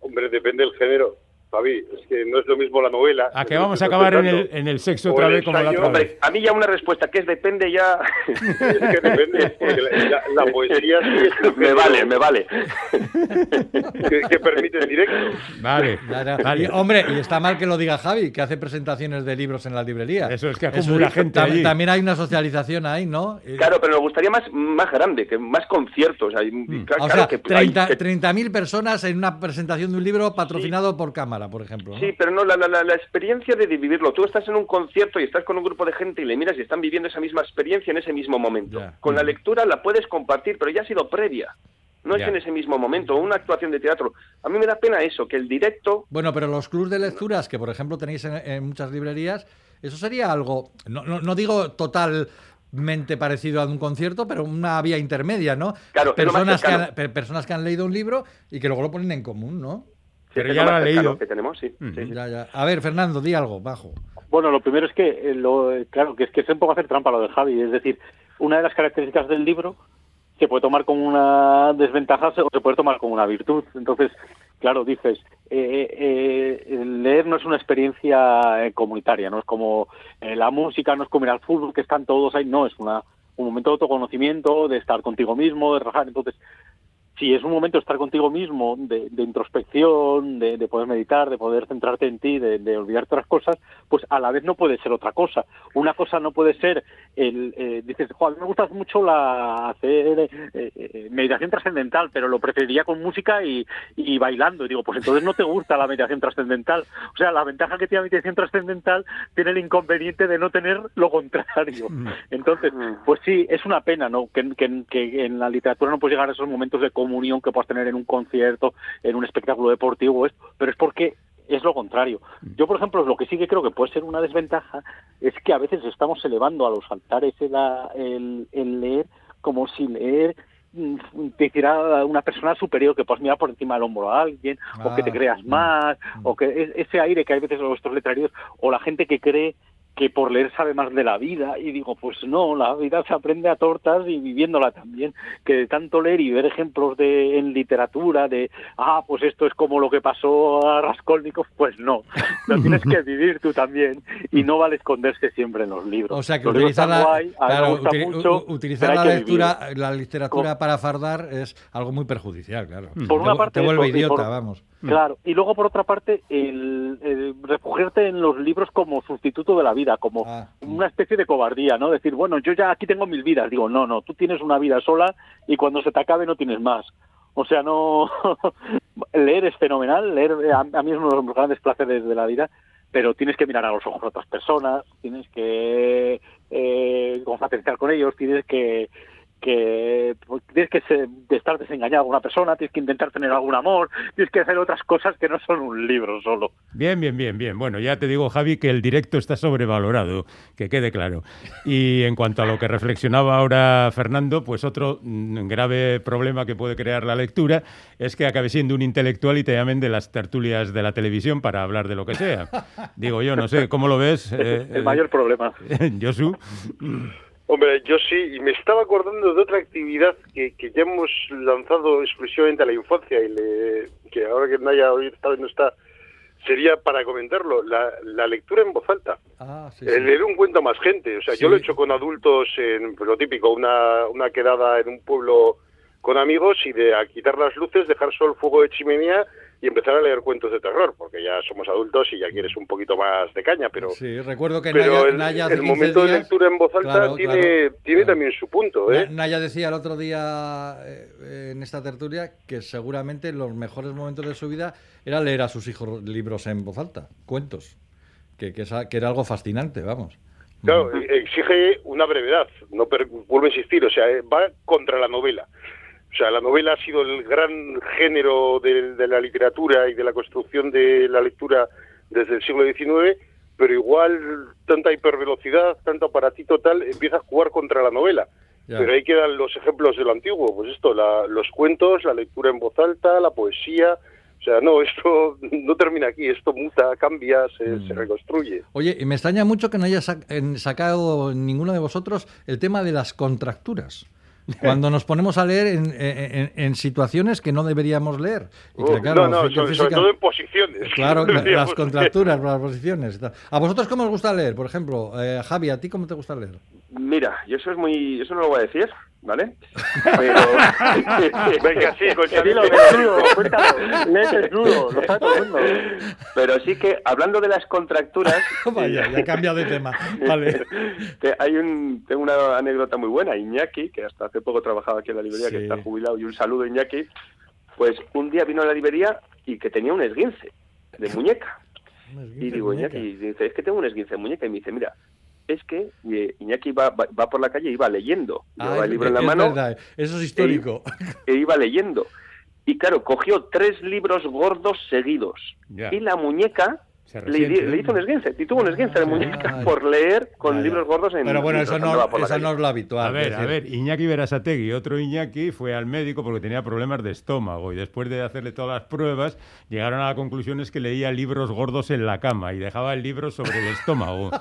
hombre, depende del género. Javi, es que no es lo mismo la novela. A que vamos a acabar en el, en el sexo otra vez como la otra vez. A mí ya una respuesta que es depende ya. *laughs* es que depende, porque la, la, poesía sí es Me vale, me vale. *laughs* que, que, permite el directo. Vale, vale. Y, hombre, y está mal que lo diga Javi, que hace presentaciones de libros en la librería. Eso es que acumula gente allí. También hay una socialización ahí, ¿no? Claro, pero me gustaría más, más grande, que más conciertos. Hay, mm. claro, o sea, que 30.000 30 personas en una presentación de un libro patrocinado sí. por cámara, por ejemplo. ¿no? Sí, pero no, la, la, la, experiencia de vivirlo. Tú estás en un concierto y estás con un grupo de gente y le miras y están viviendo esa misma experiencia en ese mismo momento. Con la lectura la puedes compartir, pero ya ha sido previa. No es en ese mismo momento, una actuación de teatro. A mí me da pena eso, que el directo Bueno, pero los clubs de lecturas, que por ejemplo tenéis en, en muchas librerías, eso sería algo, no, no, no digo totalmente parecido a un concierto, pero una vía intermedia, ¿no? Claro, personas, que han, pe- personas que han leído un libro y que luego lo ponen en común, ¿no? Pero ya lo ha leído. que tenemos, sí. Mm. sí, sí. Ya, ya. A ver, Fernando, di algo, bajo. Bueno, lo primero es que, eh, lo, eh, claro, que es que es un poco hacer trampa lo de Javi. Es decir, una de las características del libro se puede tomar como una desventaja o se puede tomar como una virtud. Entonces, claro, dices, eh, eh, el leer no es una experiencia eh, comunitaria, no es como eh, la música, no es como ir al fútbol, que están todos ahí, no, es una, un momento de autoconocimiento, de estar contigo mismo, de relajar. Entonces, si es un momento de estar contigo mismo, de, de introspección, de, de poder meditar, de poder centrarte en ti, de, de olvidar otras cosas, pues a la vez no puede ser otra cosa. Una cosa no puede ser el, eh, dices, "Jo, a mí me gusta mucho la hacer eh, eh, meditación trascendental, pero lo preferiría con música y, y bailando. Y digo, pues entonces no te gusta la meditación trascendental. O sea, la ventaja que tiene la meditación trascendental tiene el inconveniente de no tener lo contrario. Entonces, pues sí, es una pena, ¿no? Que, que- que en la literatura no puedes llegar a esos momentos de comunión que puedas tener en un concierto, en un espectáculo deportivo, esto, pero es porque es lo contrario. Yo, por ejemplo, lo que sí que creo que puede ser una desventaja es que a veces estamos elevando a los altares el, el, el leer como si leer mm, te hiciera una persona superior que puedas mirar por encima del hombro a alguien o que te Ah, creas mm, más o que es- ese aire que hay veces en nuestros letrarios o la gente que cree que por leer sabe más de la vida y digo pues no la vida se aprende a tortas y viviéndola también que de tanto leer y ver ejemplos de en literatura de ah pues esto es como lo que pasó a Raskolnikov pues no lo *laughs* tienes que vivir tú también y no vale esconderse siempre en los libros O sea, que Los utilizar la, guay, claro, mucho, utilizar la lectura, la literatura para fardar es algo muy perjudicial, claro. Por una te, parte te vuelve eso, idiota, por- vamos. Claro, y luego por otra parte, el, el refugiarte en los libros como sustituto de la vida, como Ah. una especie de cobardía, ¿no? Decir, bueno, yo ya aquí tengo mil vidas. Digo, no, no, tú tienes una vida sola y cuando se te acabe no tienes más. O sea, no. *laughs* leer es fenomenal, leer eh, a, a mí es uno de los grandes placeres de la vida, pero tienes que mirar a los ojos a otras personas, tienes que eh, confraternizar con ellos, tienes que que pues, tienes que de estar desengañado con una persona, tienes que intentar tener algún amor, tienes que hacer otras cosas que no son un libro solo. Bien, bien, bien, bien. Bueno, ya te digo, Javi, que el directo está sobrevalorado, que quede claro. Y en cuanto a lo que reflexionaba ahora Fernando, pues otro mm, grave problema que puede crear la lectura es que acabe siendo un intelectual y te llamen de las tertulias de la televisión para hablar de lo que sea. Digo yo, no sé, ¿cómo lo ves? *laughs* eh, el mayor problema. eh, *laughs* Josu? *laughs* Hombre, yo sí, y me estaba acordando de otra actividad que, que ya hemos lanzado exclusivamente a la infancia y le- que ahora que Naya hoy vez no está, sería para comentarlo, la, la lectura en voz alta. Ah, sí, El sí. leer un cuento a más gente. O sea, yo lo he hecho con adultos en pues, lo típico, una, una quedada en un pueblo con amigos y de a quitar las luces, dejar solo el fuego de chimenea y empezar a leer cuentos de terror, porque ya somos adultos y ya quieres un poquito más de caña, pero Sí, recuerdo que pero Naya, el, Naya hace el 15 momento de lectura en voz alta Claro, tiene, claro, tiene claro. también su punto, ¿eh? Na- Naya decía el otro día eh, en esta tertulia que seguramente los mejores momentos de su vida era leer a sus hijos libros en voz alta, cuentos, que, que, esa- que era algo fascinante, vamos. Claro, exige una brevedad, no per- vuelvo a insistir, o sea, eh, va contra la novela. O sea, la novela ha sido el gran género de, de la literatura y de la construcción de la lectura desde el siglo XIX, pero igual tanta hipervelocidad, tanto aparatito tal, empieza a jugar contra la novela. Ya. Pero ahí quedan los ejemplos de lo antiguo, pues esto, la- los cuentos, la lectura en voz alta, la poesía. O sea, no, *laughs* esto no termina aquí, esto muta, cambia, se, Mm. se reconstruye. Oye, y me extraña mucho que no haya sac- en- sacado ninguno de vosotros el tema de las contracturas. Cuando nos ponemos a leer en, en- en situaciones que no deberíamos leer. Y que, Uf, claro, no, no, que sobre, física- sobre todo en posiciones. Claro, *laughs* las contracturas, *laughs* las posiciones. ¿A vosotros cómo os gusta leer? Por ejemplo, eh, Javi, ¿a ti cómo te gusta leer? Mira, yo eso es muy, eso no lo voy a decir, ¿vale? Pero *laughs* Venga, sí, con Dilo, cuéntalo. Léete lo sabe todo el mundo. Pero sí que hablando de las contracturas, *laughs* Vaya, ya he cambiado de tema. Vale. Hay un, tengo una anécdota muy buena. Iñaki, que hasta hace poco trabajaba aquí en la librería, que está jubilado, y un saludo Iñaki, pues un día vino a la librería y que tenía un esguince de muñeca. Y digo, Iñaki, y dice, es que tengo un esguince de muñeca. Y me dice, mira, es que eh, Iñaki va, va, va por la calle y iba leyendo. Llevaba Ay, el libro en la es mano verdad, eso es histórico. *laughs* e iba leyendo. Y claro, cogió tres libros gordos seguidos. Ya. Y la muñeca le, le hizo un esguince. Y tuvo un esguince de muñeca Ay. por leer con Vaya. libros gordos en Pero bueno, eso no, eso no es lo habitual. A ver, es a decir, ver, Iñaki Berasategui, otro Iñaki, fue al médico porque tenía problemas de estómago y después de hacerle todas las pruebas llegaron a la conclusión es que leía libros gordos en la cama y dejaba el libro sobre el estómago.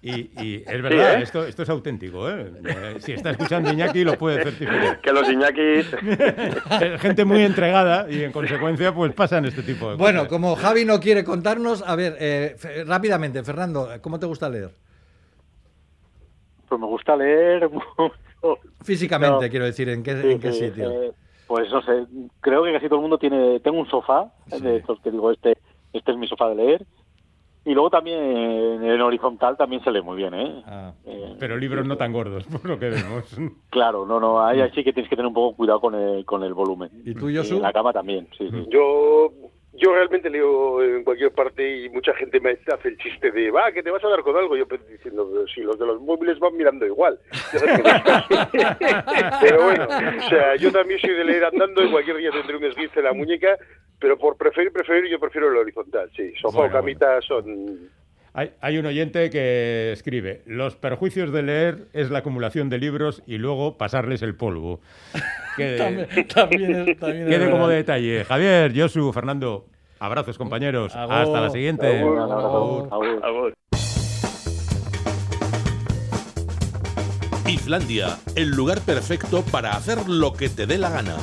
Y, y es verdad, ¿eh? esto, esto es auténtico. ¿eh? Eh, Si está escuchando Iñaki lo puede certificar. *laughs* Que los Iñakis... *laughs* Gente muy entregada y en consecuencia pues pasan este tipo de Bueno, cosas. como Javi no quiere contarnos, a ver, eh, rápidamente, Fernando, ¿cómo te gusta leer? Pues me gusta leer *laughs* mucho. Físicamente, No. quiero decir, ¿en qué, Sí, en qué sí, sitio? eh, pues no sé, creo que casi todo el mundo tiene. Tengo un sofá, eh, de estos que digo, este, este es mi sofá de leer. Y luego también en, horizontal también se lee muy bien, ¿eh? Ah. Eh, Pero libros no tan gordos, *laughs* por lo que vemos. *laughs* Claro, no, no, ahí sí que tienes que tener un poco cuidado con el, con el volumen. ¿Y tú, Y Josu? en la cama también, sí, sí. Yo, yo realmente leo en cualquier parte y mucha gente me hace el chiste de, va, que te vas a dar con algo. Yo diciendo, si los de los móviles van mirando igual. *laughs* Pero bueno, o sea, yo también soy de leer andando y cualquier día tendré un esguince en la muñeca, pero por preferir, preferir, yo prefiero el horizontal, sí. Sofá Bueno, o son... Hay, hay un oyente que escribe, los perjuicios de leer es la acumulación de libros y luego pasarles el polvo. *laughs* Que- También, también es, también Quede como verdad. detalle. Javier, Josu, Fernando, abrazos compañeros. Agur. Hasta la siguiente. Agur. Agur. Islandia, el lugar perfecto para hacer lo que te dé la gana.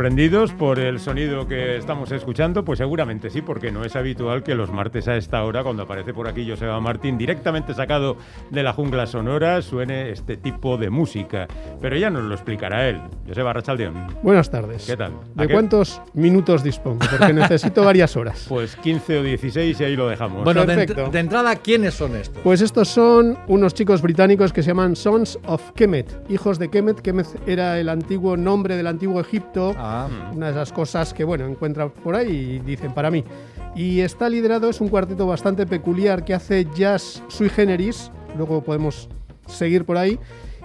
¿Sorprendidos por el sonido que estamos escuchando? Pues seguramente sí, porque no es habitual que los martes a esta hora, cuando aparece por aquí Joseba Martín, directamente sacado de la jungla sonora, suene este tipo de música. Pero ya nos lo explicará él. Joseba Rachaldeón. Buenas tardes. ¿Qué tal? ¿A ¿De qué? cuántos minutos dispongo? Porque necesito varias horas. Pues 15 o 16 y ahí lo dejamos. Bueno, de, ent- de entrada, ¿quiénes son estos? Pues estos son unos chicos británicos que se llaman Sons of Kemet, hijos de Kemet. Kemet era el antiguo nombre del antiguo Egipto, Ah, una de esas cosas que, bueno, encuentran por ahí y dicen para mí. Y está liderado, es un cuarteto bastante peculiar que hace jazz sui generis, luego podemos seguir por ahí,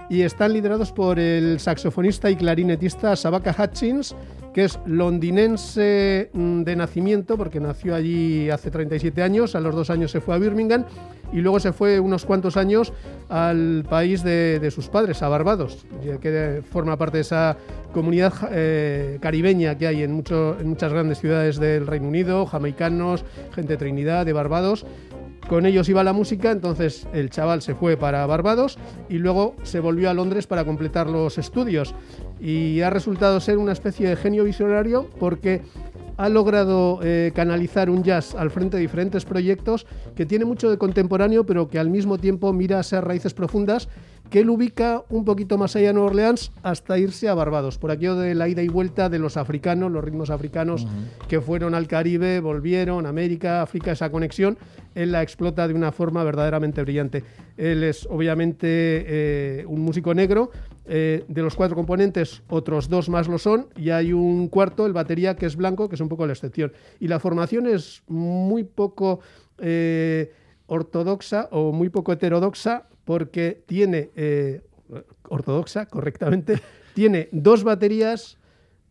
y están liderados por el saxofonista y clarinetista Sabaka Hutchins, que es londinense mm, de nacimiento, porque nació allí hace 37 años, a los dos años se fue a Birmingham y luego se fue unos cuantos años al país de, sus padres, a Barbados, que forma parte de esa comunidad eh, caribeña que hay en muchas grandes ciudades del Reino Unido, jamaicanos, gente de Trinidad, de Barbados, con ellos iba la música, entonces el chaval se fue para Barbados y luego se volvió a Londres para completar los estudios. Y ha resultado ser una especie de genio visionario porque ha logrado eh, canalizar un jazz al frente de diferentes proyectos que tiene mucho de contemporáneo, pero que al mismo tiempo mira a esas raíces profundas que él ubica un poquito más allá de Nueva Orleans hasta irse a Barbados, por aquello de la ida y vuelta de los africanos, los ritmos africanos que fueron al Caribe, volvieron, América, África, esa conexión, él la explota de una forma verdaderamente brillante. Él es obviamente eh, un músico negro, eh, de los cuatro componentes, otros dos más lo son, y hay un cuarto, el batería, que es blanco, que es un poco la excepción. Y la formación es muy poco eh, ortodoxa o muy poco heterodoxa, porque tiene, eh, ortodoxa correctamente, *laughs* tiene dos baterías,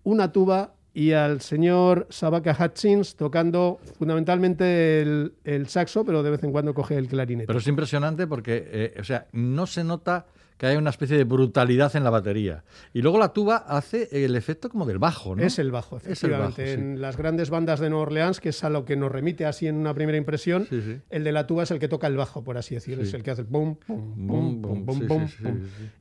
una tuba y al señor Sabaka Hutchins tocando fundamentalmente el, saxo, pero de vez en cuando coge el clarinete. Pero es impresionante porque, eh, o sea, no se nota que hay una especie de brutalidad en la batería. Y luego la tuba hace el efecto como del bajo, ¿no? Es el bajo, Es el bajo, efectivamente. sí. En las grandes bandas de Nueva Orleans, que es a lo que nos remite así en una primera impresión, Sí, sí. el de la tuba es el que toca el bajo, por así decirlo. Es el que hace pum, pum, pum, pum, pum, pum,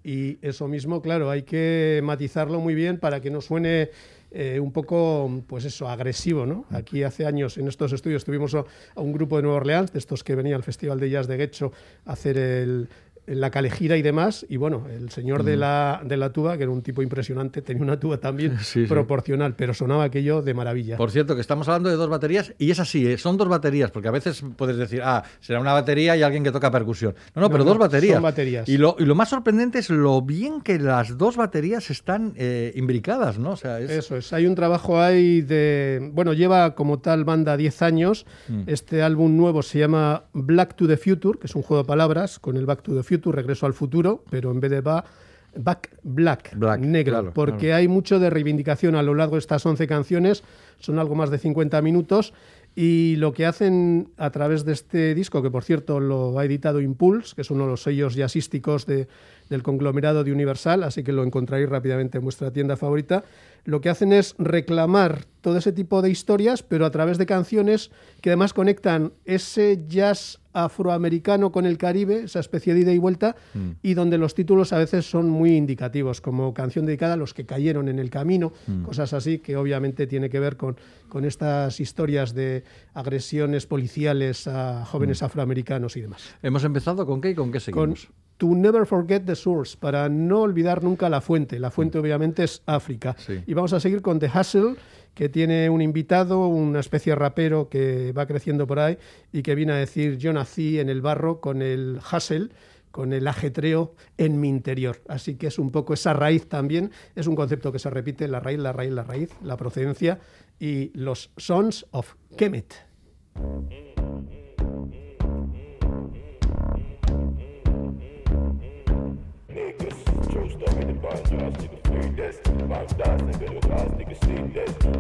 Y eso mismo, claro, hay que matizarlo muy bien para que no suene eh, un poco, pues eso, agresivo, ¿no? Mm. Aquí hace años en estos estudios tuvimos a, a un grupo de Nueva Orleans, de estos que venía al Festival de Jazz de Guecho a hacer el la calejira y demás, y bueno, el señor de, Mm. la, de la tuba, que era un tipo impresionante, tenía una tuba también *laughs* Sí, sí. proporcional, pero sonaba aquello de maravilla. Por cierto, que estamos hablando de dos baterías y es así, ¿eh? son dos baterías, porque a veces puedes decir, ah, será una batería y alguien que toca percusión. No, no, No, pero no, dos baterías. son baterías. Y lo, y lo más sorprendente es lo bien que las dos baterías están eh, imbricadas, ¿no? O sea, es... Eso es, hay un trabajo ahí de... Bueno, lleva como tal banda 10 años. Mm. Este álbum nuevo se llama Black to the Future, que es un juego de palabras con el Back to the Future, regreso al futuro, pero en vez de va... Back Black, Black, negro, claro, porque claro. hay mucho de reivindicación a lo largo de estas 11 canciones, son algo más de 50 minutos, y lo que hacen a través de este disco, que por cierto lo ha editado Impulse, que es uno de los sellos jazzísticos de- del conglomerado de Universal, así que lo encontraréis rápidamente en vuestra tienda favorita, lo que hacen es reclamar todo ese tipo de historias, pero a través de canciones que además conectan ese jazz afroamericano con el Caribe, esa especie de ida y vuelta, Mm. y donde los títulos a veces son muy indicativos, como canción dedicada a los que cayeron en el camino, Mm. cosas así que obviamente tiene que ver con, con estas historias de agresiones policiales a jóvenes Mm. afroamericanos y demás. Hemos empezado con qué y con qué Con seguimos. To Never Forget the Source, para no olvidar nunca la fuente. La fuente obviamente es África. Sí. Y vamos a seguir con The Hustle, que tiene un invitado, una especie de rapero que va creciendo por ahí y que viene a decir, yo nací en el barro con el hustle, con el ajetreo en mi interior. Así que es un poco esa raíz también, es un concepto que se repite, la raíz, la raíz, la raíz, la procedencia y los Sons of Kemet.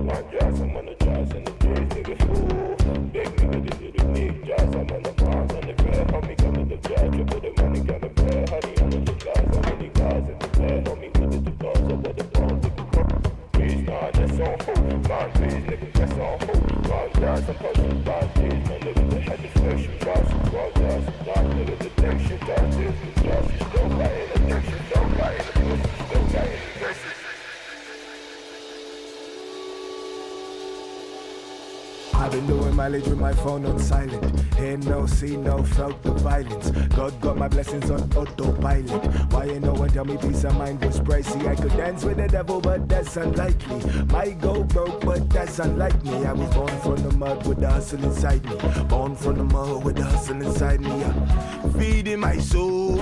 Bang jazz, I'm on the jazz and the days, nigga, fool. Big nigga, this is the big jazz. I'm on the bars and the fair. Homie, come to the you put the money, got the fair. Honey, I'm on the guys, I'm on the guys in the fair. Homie, look at the guns, I want the bombs, nigga. Please, nah, that's on hold. Bang, please, nigga, that's on hold. Bang jazz, I'm on the bars, please, my nigga, the head is fresh, you jazz, you ball jazz, you dark, nigga, the thing, shit, jazz, this, you jazz, you don't buy it, I think you don't buy it, been doing mileage with my phone on silent. Hear no, see no, felt the violence. God got my blessings on autopilot. Why you no one tell me peace of mind was pricey? I could dance with the devil, but that's unlikely. Might go broke, but that's unlike me. I was born from the mud with the hustle inside me. Born from the mud with the hustle inside me. I'm feeding my soul.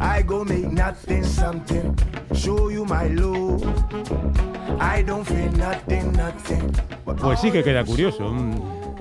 I go make nothing something. Show you my love. I don't feel nothing, nothing. Pues sí que queda curioso.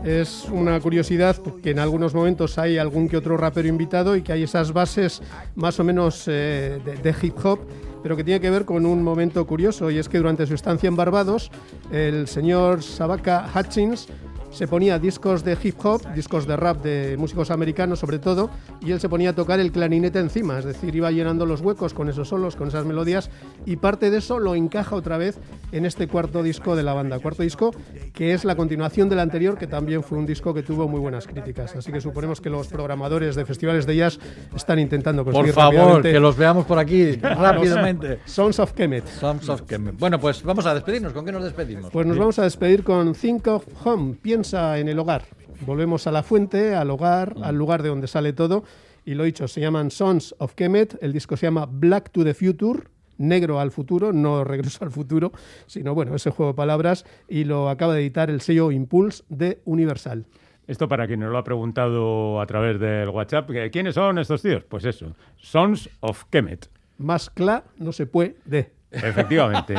Es una curiosidad que en algunos momentos hay algún que otro rapero invitado y que hay esas bases más o menos eh, de, de hip hop, pero que tiene que ver con un momento curioso y es que durante su estancia en Barbados, el señor Sabaka Hutchins se ponía discos de hip hop, discos de rap de músicos americanos sobre todo, y él se ponía a tocar el clarinete encima, es decir, iba llenando los huecos con esos solos, con esas melodías, y parte de eso lo encaja otra vez en este cuarto disco de la banda. Cuarto disco que es la continuación del anterior, que también fue un disco que tuvo muy buenas críticas. Así que suponemos que los programadores de festivales de jazz están intentando conseguir Por favor, que los veamos por aquí rápidamente. *laughs* Sons of Kemet. Sons of Kemet. Bueno, pues vamos a despedirnos. ¿Con qué nos despedimos? Pues nos vamos a despedir con Think of Home, piensa en el hogar. Volvemos a la fuente, al hogar, al lugar de donde sale todo. Y lo dicho, se llaman Sons of Kemet, el disco se llama Black to the Future, negro al futuro, no *laughs* regreso al futuro, sino bueno, ese juego de palabras, y lo acaba de editar el sello Impulse de Universal. Esto para quien nos lo ha preguntado a través del WhatsApp, ¿quiénes son estos tíos? Pues eso, Sons of Kemet. Más cla no se puede de. Efectivamente.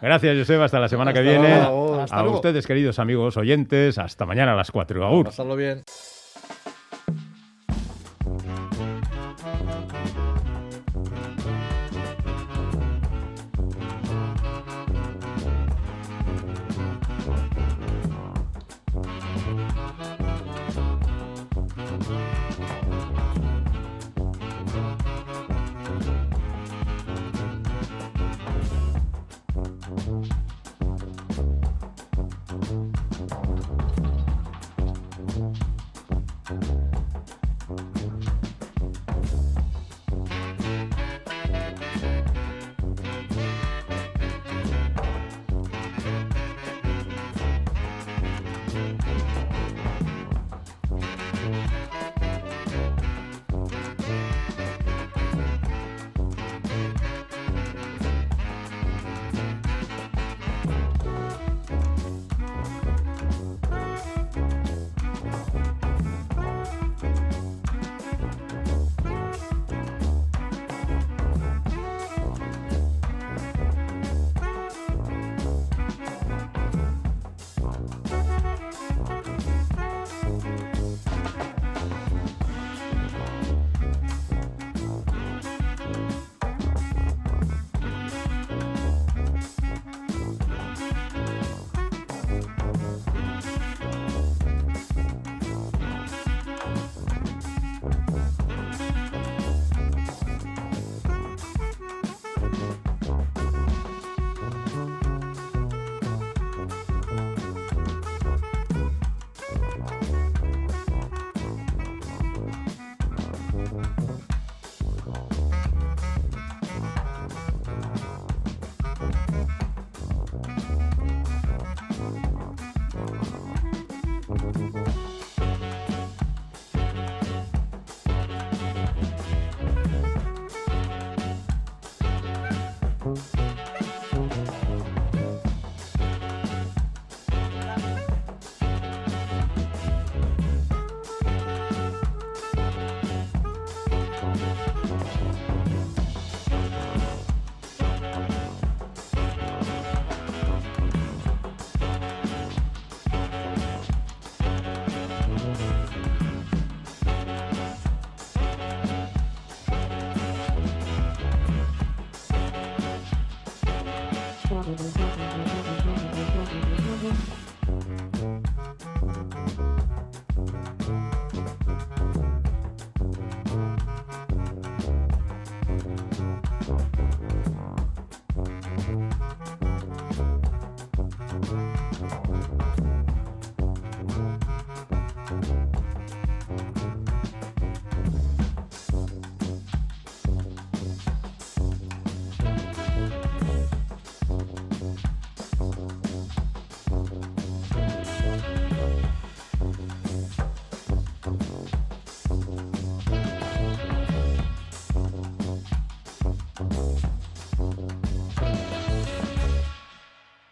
Gracias, Joseba. Hasta la semana que Hasta viene. luego. Hasta a luego. ustedes, queridos amigos oyentes, hasta mañana a las 4. Agur. Pasarlo bien.